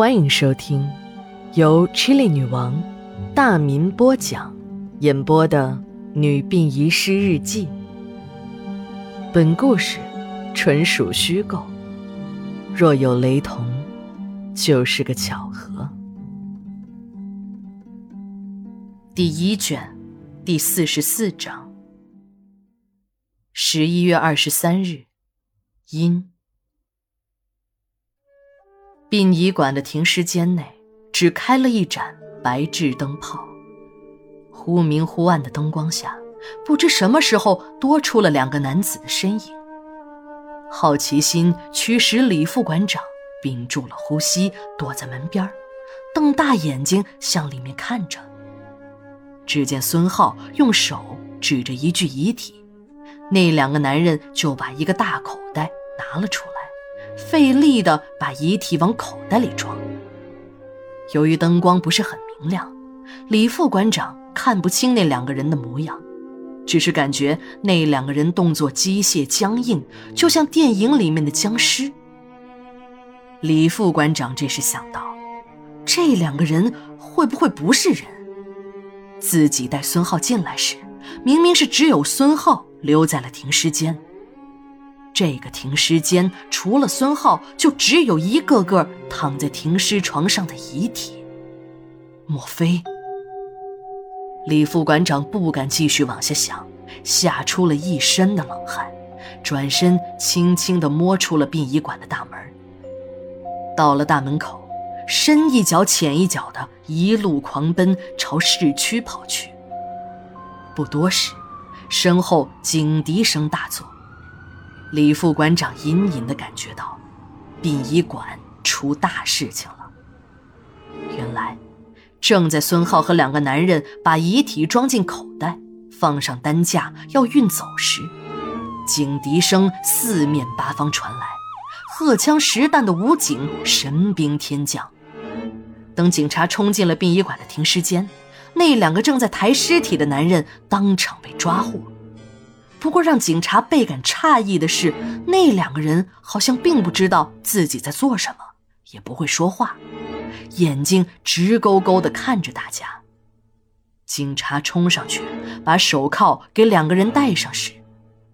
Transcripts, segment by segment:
欢迎收听由 Chili 女王大民播讲、演播的《女病遗失日记》。本故事纯属虚构，若有雷同，就是个巧合。第一卷第四十四章。十一月二十三日，阴。殡仪馆的停尸间内只开了一盏白炽灯泡，忽明忽暗的灯光下，不知什么时候多出了两个男子的身影。好奇心驱使李副馆长屏住了呼吸，躲在门边瞪大眼睛向里面看着。只见孙浩用手指着一具遗体，那两个男人就把一个大口袋拿了出来。费力地把遗体往口袋里装。由于灯光不是很明亮，李副馆长看不清那两个人的模样，只是感觉那两个人动作机械僵硬，就像电影里面的僵尸。李副馆长这时想到，这两个人会不会不是人？自己带孙浩进来时，明明是只有孙浩留在了停尸间。这个停尸间除了孙浩，就只有一个个躺在停尸床上的遗体。莫非？李副馆长不敢继续往下想，吓出了一身的冷汗，转身轻轻地摸出了殡仪馆的大门。到了大门口，深一脚浅一脚的一路狂奔，朝市区跑去。不多时，身后警笛声大作。李副馆长隐隐的感觉到，殡仪馆出大事情了。原来，正在孙浩和两个男人把遗体装进口袋，放上担架要运走时，警笛声四面八方传来，荷枪实弹的武警神兵天降。等警察冲进了殡仪馆的停尸间，那两个正在抬尸体的男人当场被抓获。不过，让警察倍感诧异的是，那两个人好像并不知道自己在做什么，也不会说话，眼睛直勾勾地看着大家。警察冲上去，把手铐给两个人戴上时，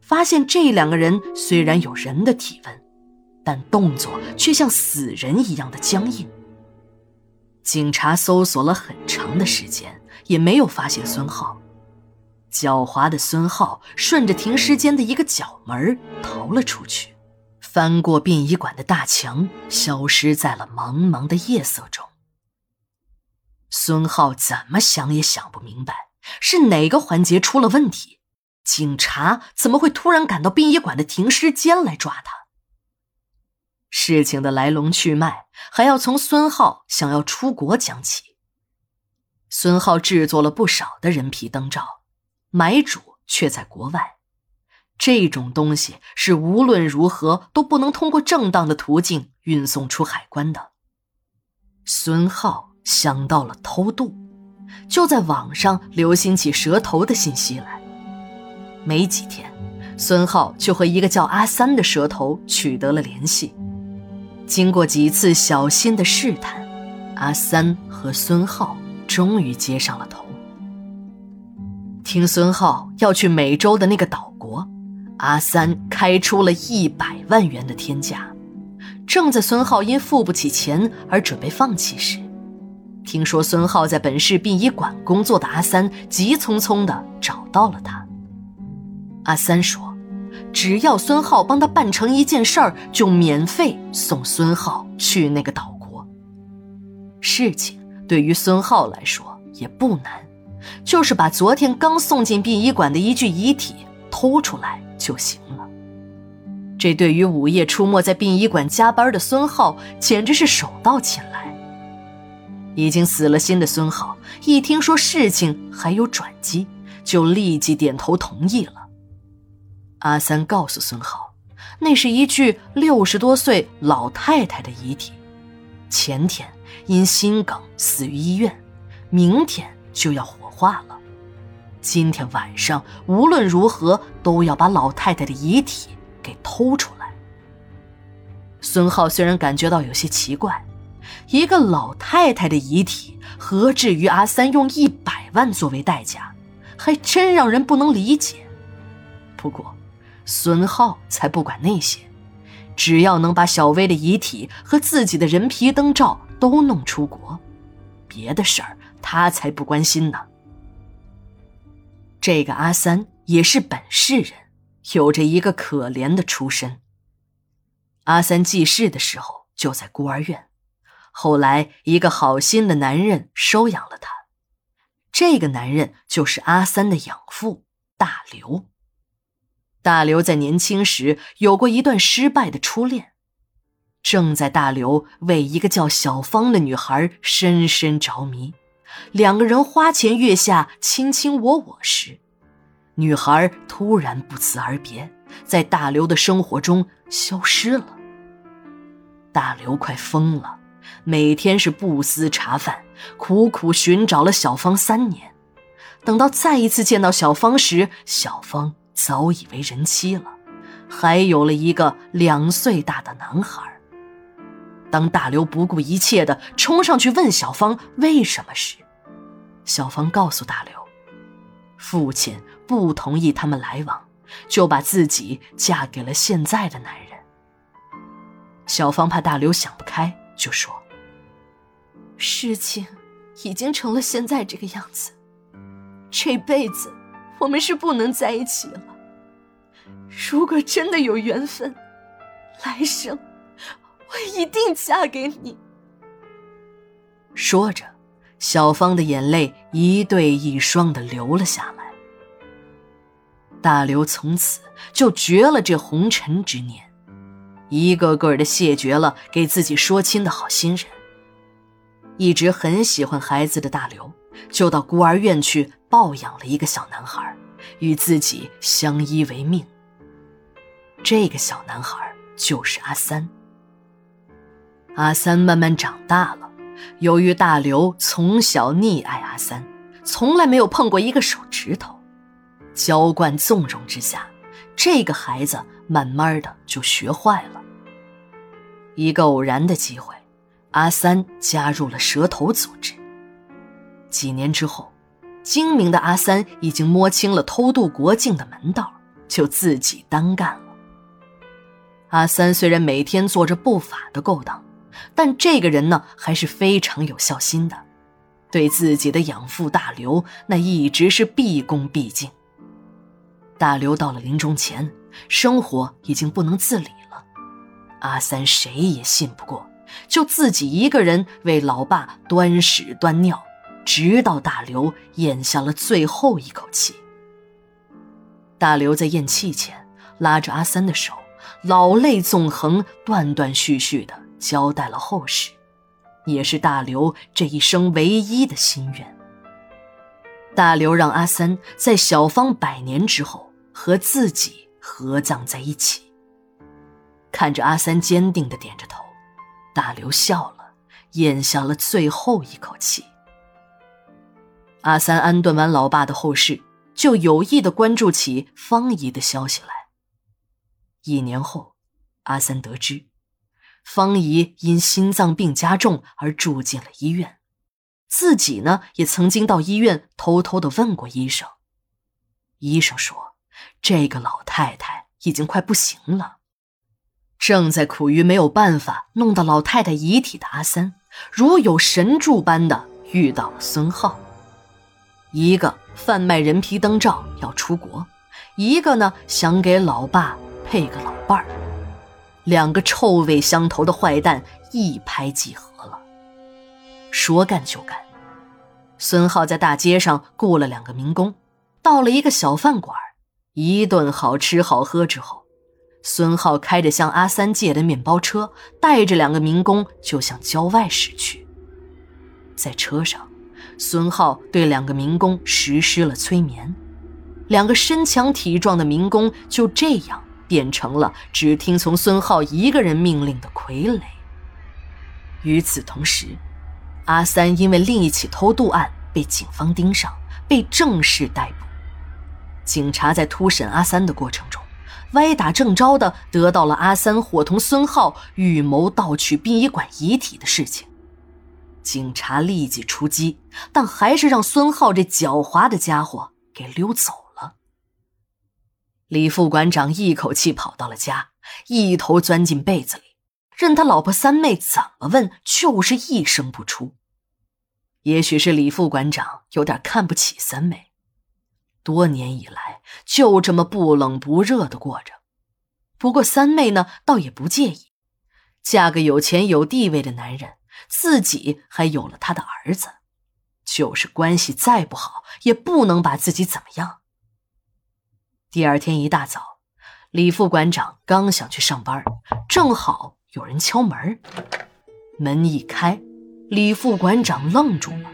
发现这两个人虽然有人的体温，但动作却像死人一样的僵硬。警察搜索了很长的时间，也没有发现孙浩。狡猾的孙浩顺着停尸间的一个角门逃了出去，翻过殡仪馆的大墙，消失在了茫茫的夜色中。孙浩怎么想也想不明白，是哪个环节出了问题？警察怎么会突然赶到殡仪馆的停尸间来抓他？事情的来龙去脉，还要从孙浩想要出国讲起。孙浩制作了不少的人皮灯罩。买主却在国外，这种东西是无论如何都不能通过正当的途径运送出海关的。孙浩想到了偷渡，就在网上流行起蛇头的信息来。没几天，孙浩就和一个叫阿三的蛇头取得了联系。经过几次小心的试探，阿三和孙浩终于接上了头。听孙浩要去美洲的那个岛国，阿三开出了一百万元的天价。正在孙浩因付不起钱而准备放弃时，听说孙浩在本市殡仪馆工作的阿三急匆匆地找到了他。阿三说：“只要孙浩帮他办成一件事儿，就免费送孙浩去那个岛国。事情对于孙浩来说也不难。”就是把昨天刚送进殡仪馆的一具遗体偷出来就行了。这对于午夜出没在殡仪馆加班的孙浩，简直是手到擒来。已经死了心的孙浩，一听说事情还有转机，就立即点头同意了。阿三告诉孙浩，那是一具六十多岁老太太的遗体，前天因心梗死于医院，明天就要。化了，今天晚上无论如何都要把老太太的遗体给偷出来。孙浩虽然感觉到有些奇怪，一个老太太的遗体，何至于阿三用一百万作为代价？还真让人不能理解。不过，孙浩才不管那些，只要能把小薇的遗体和自己的人皮灯罩都弄出国，别的事儿他才不关心呢。这个阿三也是本市人，有着一个可怜的出身。阿三记事的时候就在孤儿院，后来一个好心的男人收养了他。这个男人就是阿三的养父大刘。大刘在年轻时有过一段失败的初恋，正在大刘为一个叫小芳的女孩深深着迷，两个人花前月下卿卿我我时，女孩突然不辞而别，在大刘的生活中消失了。大刘快疯了，每天是不思茶饭，苦苦寻找了小芳三年，等到再一次见到小芳时，小芳。早已为人妻了，还有了一个两岁大的男孩。当大刘不顾一切的冲上去问小芳为什么时，小芳告诉大刘，父亲不同意他们来往，就把自己嫁给了现在的男人。小芳怕大刘想不开，就说：“事情已经成了现在这个样子，这辈子……”我们是不能在一起了。如果真的有缘分，来生我一定嫁给你。说着，小芳的眼泪一对一双的流了下来。大刘从此就绝了这红尘之念，一个个的谢绝了给自己说亲的好心人。一直很喜欢孩子的大刘，就到孤儿院去。抱养了一个小男孩，与自己相依为命。这个小男孩就是阿三。阿三慢慢长大了，由于大刘从小溺爱阿三，从来没有碰过一个手指头，娇惯纵容之下，这个孩子慢慢的就学坏了。一个偶然的机会，阿三加入了蛇头组织。几年之后。精明的阿三已经摸清了偷渡国境的门道，就自己单干了。阿三虽然每天做着不法的勾当，但这个人呢还是非常有孝心的，对自己的养父大刘那一直是毕恭毕敬。大刘到了临终前，生活已经不能自理了，阿三谁也信不过，就自己一个人为老爸端屎端尿。直到大刘咽下了最后一口气。大刘在咽气前拉着阿三的手，老泪纵横，断断续续的交代了后事，也是大刘这一生唯一的心愿。大刘让阿三在小芳百年之后和自己合葬在一起。看着阿三坚定的点着头，大刘笑了，咽下了最后一口气。阿三安顿完老爸的后事，就有意的关注起方姨的消息来。一年后，阿三得知，方姨因心脏病加重而住进了医院，自己呢也曾经到医院偷偷的问过医生。医生说，这个老太太已经快不行了。正在苦于没有办法弄到老太太遗体的阿三，如有神助般的遇到了孙浩。一个贩卖人皮灯罩要出国，一个呢想给老爸配个老伴儿，两个臭味相投的坏蛋一拍即合了。说干就干，孙浩在大街上雇了两个民工，到了一个小饭馆，一顿好吃好喝之后，孙浩开着向阿三借的面包车，带着两个民工就向郊外驶去，在车上。孙浩对两个民工实施了催眠，两个身强体壮的民工就这样变成了只听从孙浩一个人命令的傀儡。与此同时，阿三因为另一起偷渡案被警方盯上，被正式逮捕。警察在突审阿三的过程中，歪打正着的得到了阿三伙同孙浩预谋盗取殡仪馆遗体的事情。警察立即出击，但还是让孙浩这狡猾的家伙给溜走。李副馆长一口气跑到了家，一头钻进被子里，任他老婆三妹怎么问，就是一声不出。也许是李副馆长有点看不起三妹，多年以来就这么不冷不热的过着。不过三妹呢，倒也不介意，嫁个有钱有地位的男人。自己还有了他的儿子，就是关系再不好，也不能把自己怎么样。第二天一大早，李副馆长刚想去上班，正好有人敲门。门一开，李副馆长愣住了，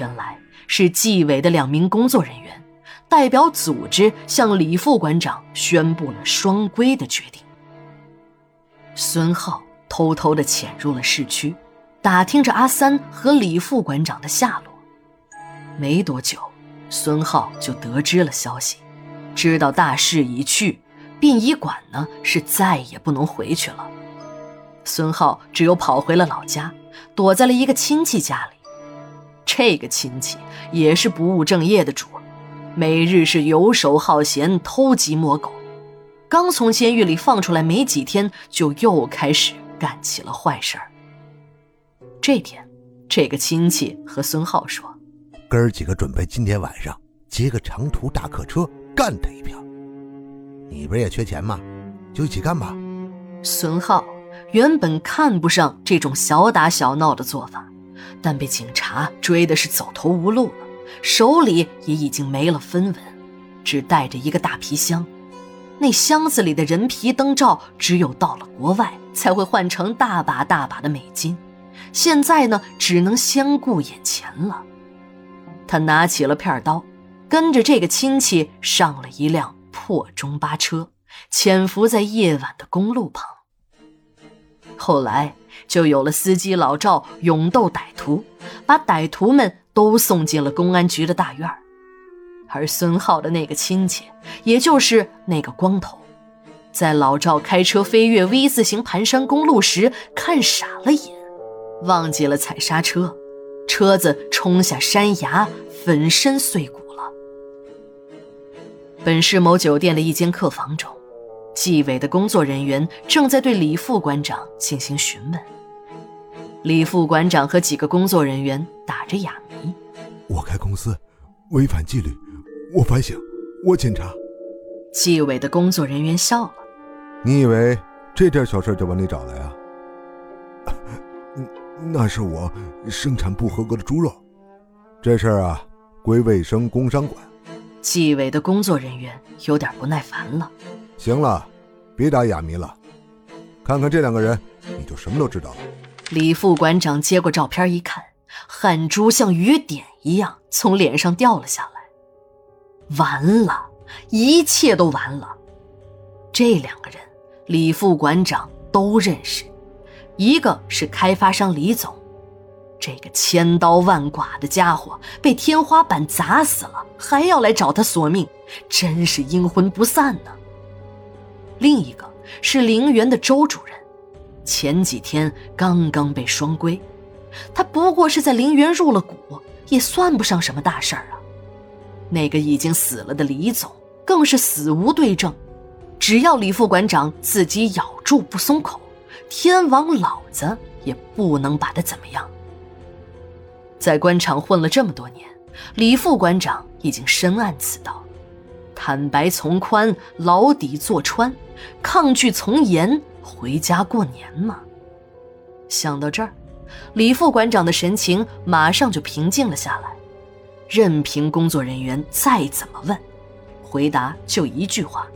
原来是纪委的两名工作人员代表组织向李副馆长宣布了双规的决定。孙浩偷偷的潜入了市区。打听着阿三和李副馆长的下落，没多久，孙浩就得知了消息，知道大势已去，殡仪馆呢是再也不能回去了。孙浩只有跑回了老家，躲在了一个亲戚家里。这个亲戚也是不务正业的主，每日是游手好闲、偷鸡摸狗，刚从监狱里放出来没几天，就又开始干起了坏事儿。这天，这个亲戚和孙浩说：“哥儿几个准备今天晚上接个长途大客车，干他一票。你不是也缺钱吗？就一起干吧。”孙浩原本看不上这种小打小闹的做法，但被警察追的是走投无路了，手里也已经没了分文，只带着一个大皮箱。那箱子里的人皮灯罩，只有到了国外才会换成大把大把的美金。现在呢，只能先顾眼前了。他拿起了片刀，跟着这个亲戚上了一辆破中巴车，潜伏在夜晚的公路旁。后来就有了司机老赵勇斗歹徒，把歹徒们都送进了公安局的大院而孙浩的那个亲戚，也就是那个光头，在老赵开车飞越 V 字形盘山公路时，看傻了眼。忘记了踩刹车，车子冲下山崖，粉身碎骨。本市某酒店的一间客房中，纪委的工作人员正在对李副馆长进行询问。李副馆长和几个工作人员打着哑谜：“我开公司违反纪律，我反省，我检查。”纪委的工作人员笑了：“你以为这点小事就把你找来啊？” 那是我生产不合格的猪肉，这事儿啊归卫生工商管。纪委的工作人员有点不耐烦了。行了，别打哑谜了，看看这两个人，你就什么都知道了。李副馆长接过照片一看，汗珠像雨点一样从脸上掉了下来。完了，一切都完了。这两个人，李副馆长都认识。一个是开发商李总，这个千刀万剐的家伙被天花板砸死了，还要来找他索命，真是阴魂不散呢。另一个是陵园的周主任，前几天刚刚被双规，他不过是在陵园入了股，也算不上什么大事儿啊。那个已经死了的李总更是死无对证，只要李副馆长自己咬住不松口。天王老子也不能把他怎么样。在官场混了这么多年，李副馆长已经深谙此道：坦白从宽，牢底坐穿；抗拒从严，回家过年嘛。想到这儿，李副馆长的神情马上就平静了下来。任凭工作人员再怎么问，回答就一句话：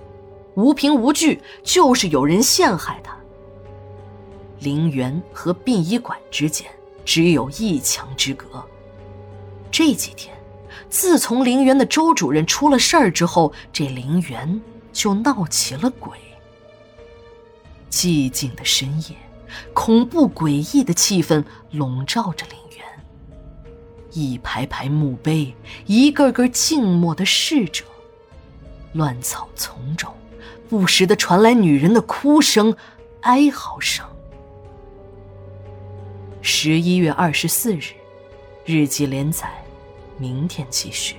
无凭无据，就是有人陷害他。陵园和殡仪馆之间只有一墙之隔。这几天，自从陵园的周主任出了事儿之后，这陵园就闹起了鬼。寂静的深夜，恐怖诡异的气氛笼罩着陵园。一排排墓碑，一个个静默的逝者，乱草丛中，不时的传来女人的哭声、哀嚎声。十一月二十四日，日记连载，明天继续。